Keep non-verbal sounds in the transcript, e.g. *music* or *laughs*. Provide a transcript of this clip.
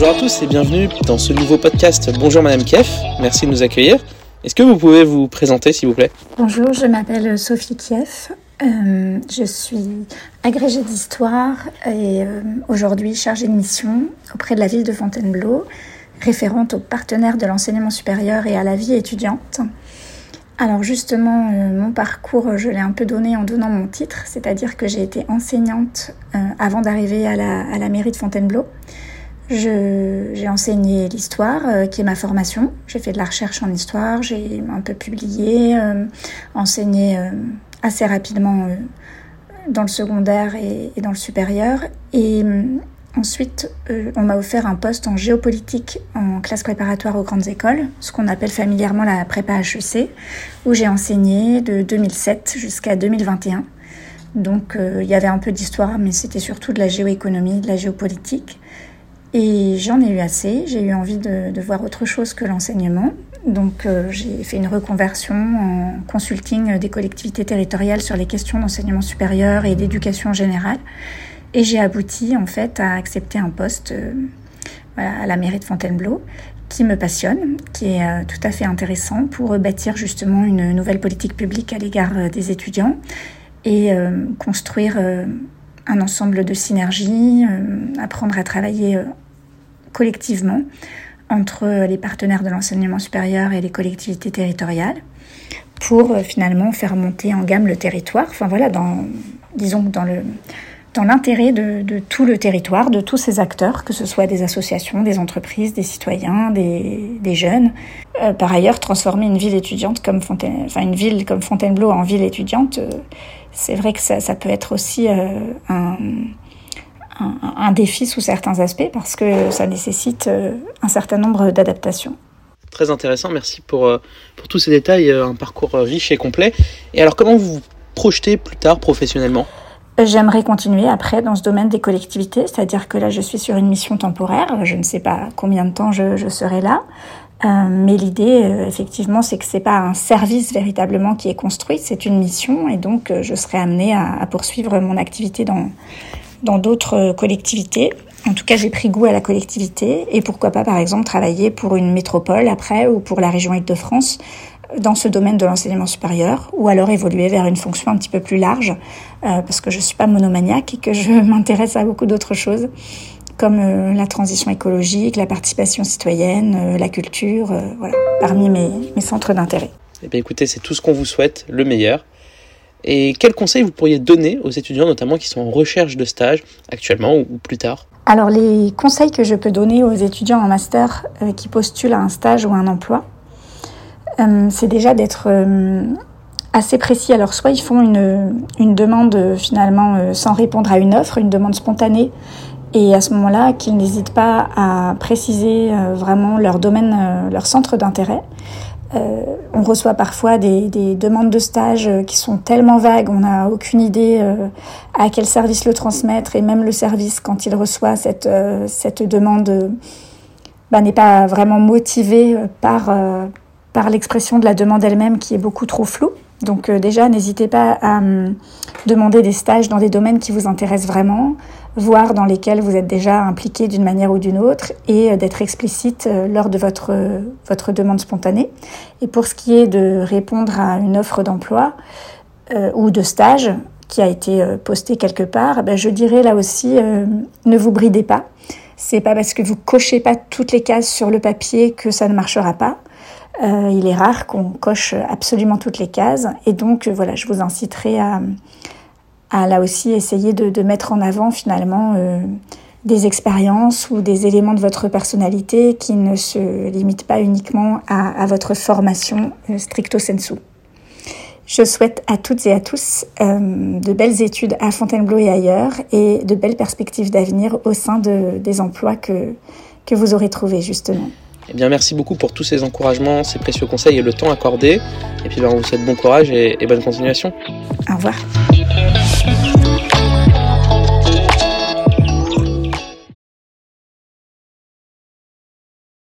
Bonjour à tous et bienvenue dans ce nouveau podcast Bonjour Madame Kief. Merci de nous accueillir. Est-ce que vous pouvez vous présenter s'il vous plaît? Bonjour, je m'appelle Sophie Kief. Euh, je suis agrégée d'histoire et euh, aujourd'hui chargée de mission auprès de la ville de Fontainebleau, référente aux partenaires de l'enseignement supérieur et à la vie étudiante. Alors justement, euh, mon parcours, je l'ai un peu donné en donnant mon titre, c'est-à-dire que j'ai été enseignante avant d'arriver à la mairie de Fontainebleau. J'ai enseigné l'histoire, euh, qui est ma formation. J'ai fait de la recherche en histoire, j'ai un peu publié, euh, enseigné euh, assez rapidement dans le secondaire et, dans le supérieur. Et ensuite, on m'a offert un poste en géopolitique en classe préparatoire aux grandes écoles, ce qu'on appelle familièrement la prépa HEC, où j'ai enseigné de 2007 jusqu'à 2021. Donc il y avait un peu d'histoire, mais c'était surtout de la géoéconomie, de la géopolitique. Et j'en ai eu assez, j'ai eu envie de, voir autre chose que l'enseignement. Donc euh, j'ai fait une reconversion en consulting des collectivités territoriales sur les questions d'enseignement supérieur et d'éducation générale. Et j'ai abouti en fait à accepter un poste euh, à la mairie de Fontainebleau qui me passionne, qui est euh, tout à fait intéressant pour bâtir justement une nouvelle politique publique à l'égard des étudiants et construire un ensemble de synergies, apprendre à travailler collectivement entre les partenaires de l'enseignement supérieur et les collectivités territoriales pour euh, finalement faire monter en gamme le territoire. Enfin voilà, disons dans le dans l'intérêt de, tout le territoire, de tous ces acteurs, que ce soit des associations, des entreprises, des citoyens, des, jeunes. Euh, par ailleurs, transformer une ville étudiante comme une ville comme Fontainebleau en ville étudiante, euh, c'est vrai que ça, peut être aussi un un, défi sous certains aspects parce que ça nécessite euh, un certain nombre d'adaptations. Très intéressant, merci pour, euh, pour tous ces détails, euh, un parcours riche et complet. Et alors comment vous vous projetez plus tard professionnellement? J'aimerais continuer après dans ce domaine des collectivités, c'est-à-dire que là je suis sur une mission temporaire, je ne sais pas combien de temps je, serai là, mais l'idée effectivement c'est que c'est pas un service véritablement qui est construit, c'est une mission et donc je serai amenée à poursuivre mon activité dans dans d'autres euh, collectivités. En tout cas, j'ai pris goût à la collectivité et pourquoi pas, par exemple, travailler pour une métropole après ou pour la région Île-de-France dans ce domaine de l'enseignement supérieur ou alors évoluer vers une fonction un petit peu plus large euh, parce que je suis pas monomaniaque et que je *laughs* m'intéresse à beaucoup d'autres choses comme euh, la transition écologique, la participation citoyenne, la culture, voilà, parmi mes, mes centres d'intérêt. Eh bien écoutez, c'est tout ce qu'on vous souhaite, le meilleur. Et quels conseils vous pourriez donner aux étudiants, notamment qui sont en recherche de stage actuellement ou, plus tard? Alors les conseils que je peux donner aux étudiants en master euh, qui postulent à un stage ou un emploi, euh, c'est déjà d'être euh, assez précis. Alors soit ils font une, une demande finalement sans répondre à une offre, une demande spontanée, et à ce moment-là qu'ils n'hésitent pas à préciser vraiment leur domaine, leur centre d'intérêt. Euh, on reçoit parfois des, demandes de stage qui sont tellement vagues, on n'a aucune idée euh, à quel service le transmettre et même le service, quand il reçoit cette, euh, cette demande, bah, n'est pas vraiment motivé par, par l'expression de la demande elle-même qui est beaucoup trop floue. Donc déjà, n'hésitez pas à demander des stages dans des domaines qui vous intéressent vraiment, voire dans lesquels vous êtes déjà impliqué d'une manière ou d'une autre, et euh, d'être explicite euh, lors de votre, euh, votre demande spontanée. Et pour ce qui est de répondre à une offre d'emploi ou de stage qui a été postée quelque part, ben je dirais là aussi, ne vous bridez pas. C'est pas parce que vous cochez pas toutes les cases sur le papier que ça ne marchera pas. Il est rare qu'on coche absolument toutes les cases, et donc voilà, je vous inciterai à là aussi essayer de, mettre en avant finalement euh, des expériences ou des éléments de votre personnalité qui ne se limitent pas uniquement à, votre formation euh, stricto sensu. Je souhaite à toutes et à tous euh, de belles études à Fontainebleau et ailleurs et de belles perspectives d'avenir au sein de, des emplois que, que vous aurez trouvés justement. Eh bien, merci beaucoup pour tous ces encouragements, ces précieux conseils et le temps accordé. Et puis, ben, on vous souhaite bon courage et, et bonne continuation. Au revoir.